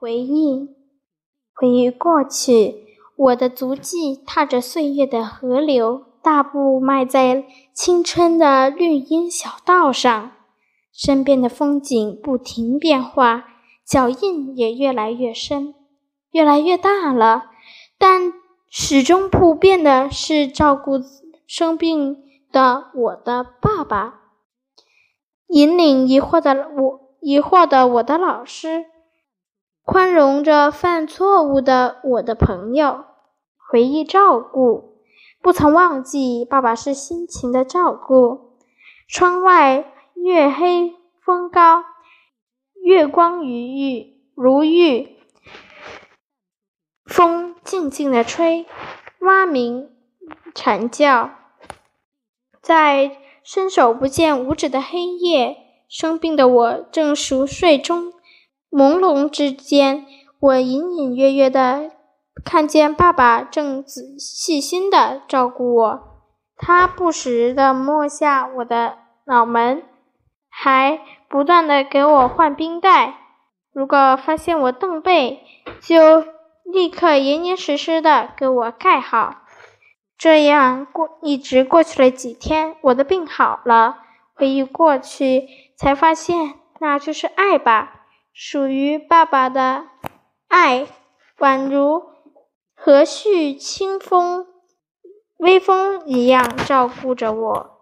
回忆，回忆过去，我的足迹踏着岁月的河流，大步迈在青春的绿荫小道上。身边的风景不停变化，脚印也越来越深，越来越大了。但始终不变的是照顾生病的我的爸爸，引领疑惑的我，疑惑的我的老师。宽容着犯错误的我的朋友，回忆照顾，不曾忘记爸爸是辛勤的照顾。窗外月黑风高，月光如玉如玉，风静静的吹，蛙鸣蝉叫。在伸手不见五指的黑夜，生病的我正熟睡中。朦胧之间，我隐隐约约的看见爸爸正仔细心的照顾我。他不时的摸下我的脑门，还不断的给我换冰袋。如果发现我蹬背，就立刻严严实实的给我盖好。这样过，一直过去了几天，我的病好了。回忆过去，才发现那就是爱吧。属于爸爸的爱，宛如和煦清风、微风一样照顾着我。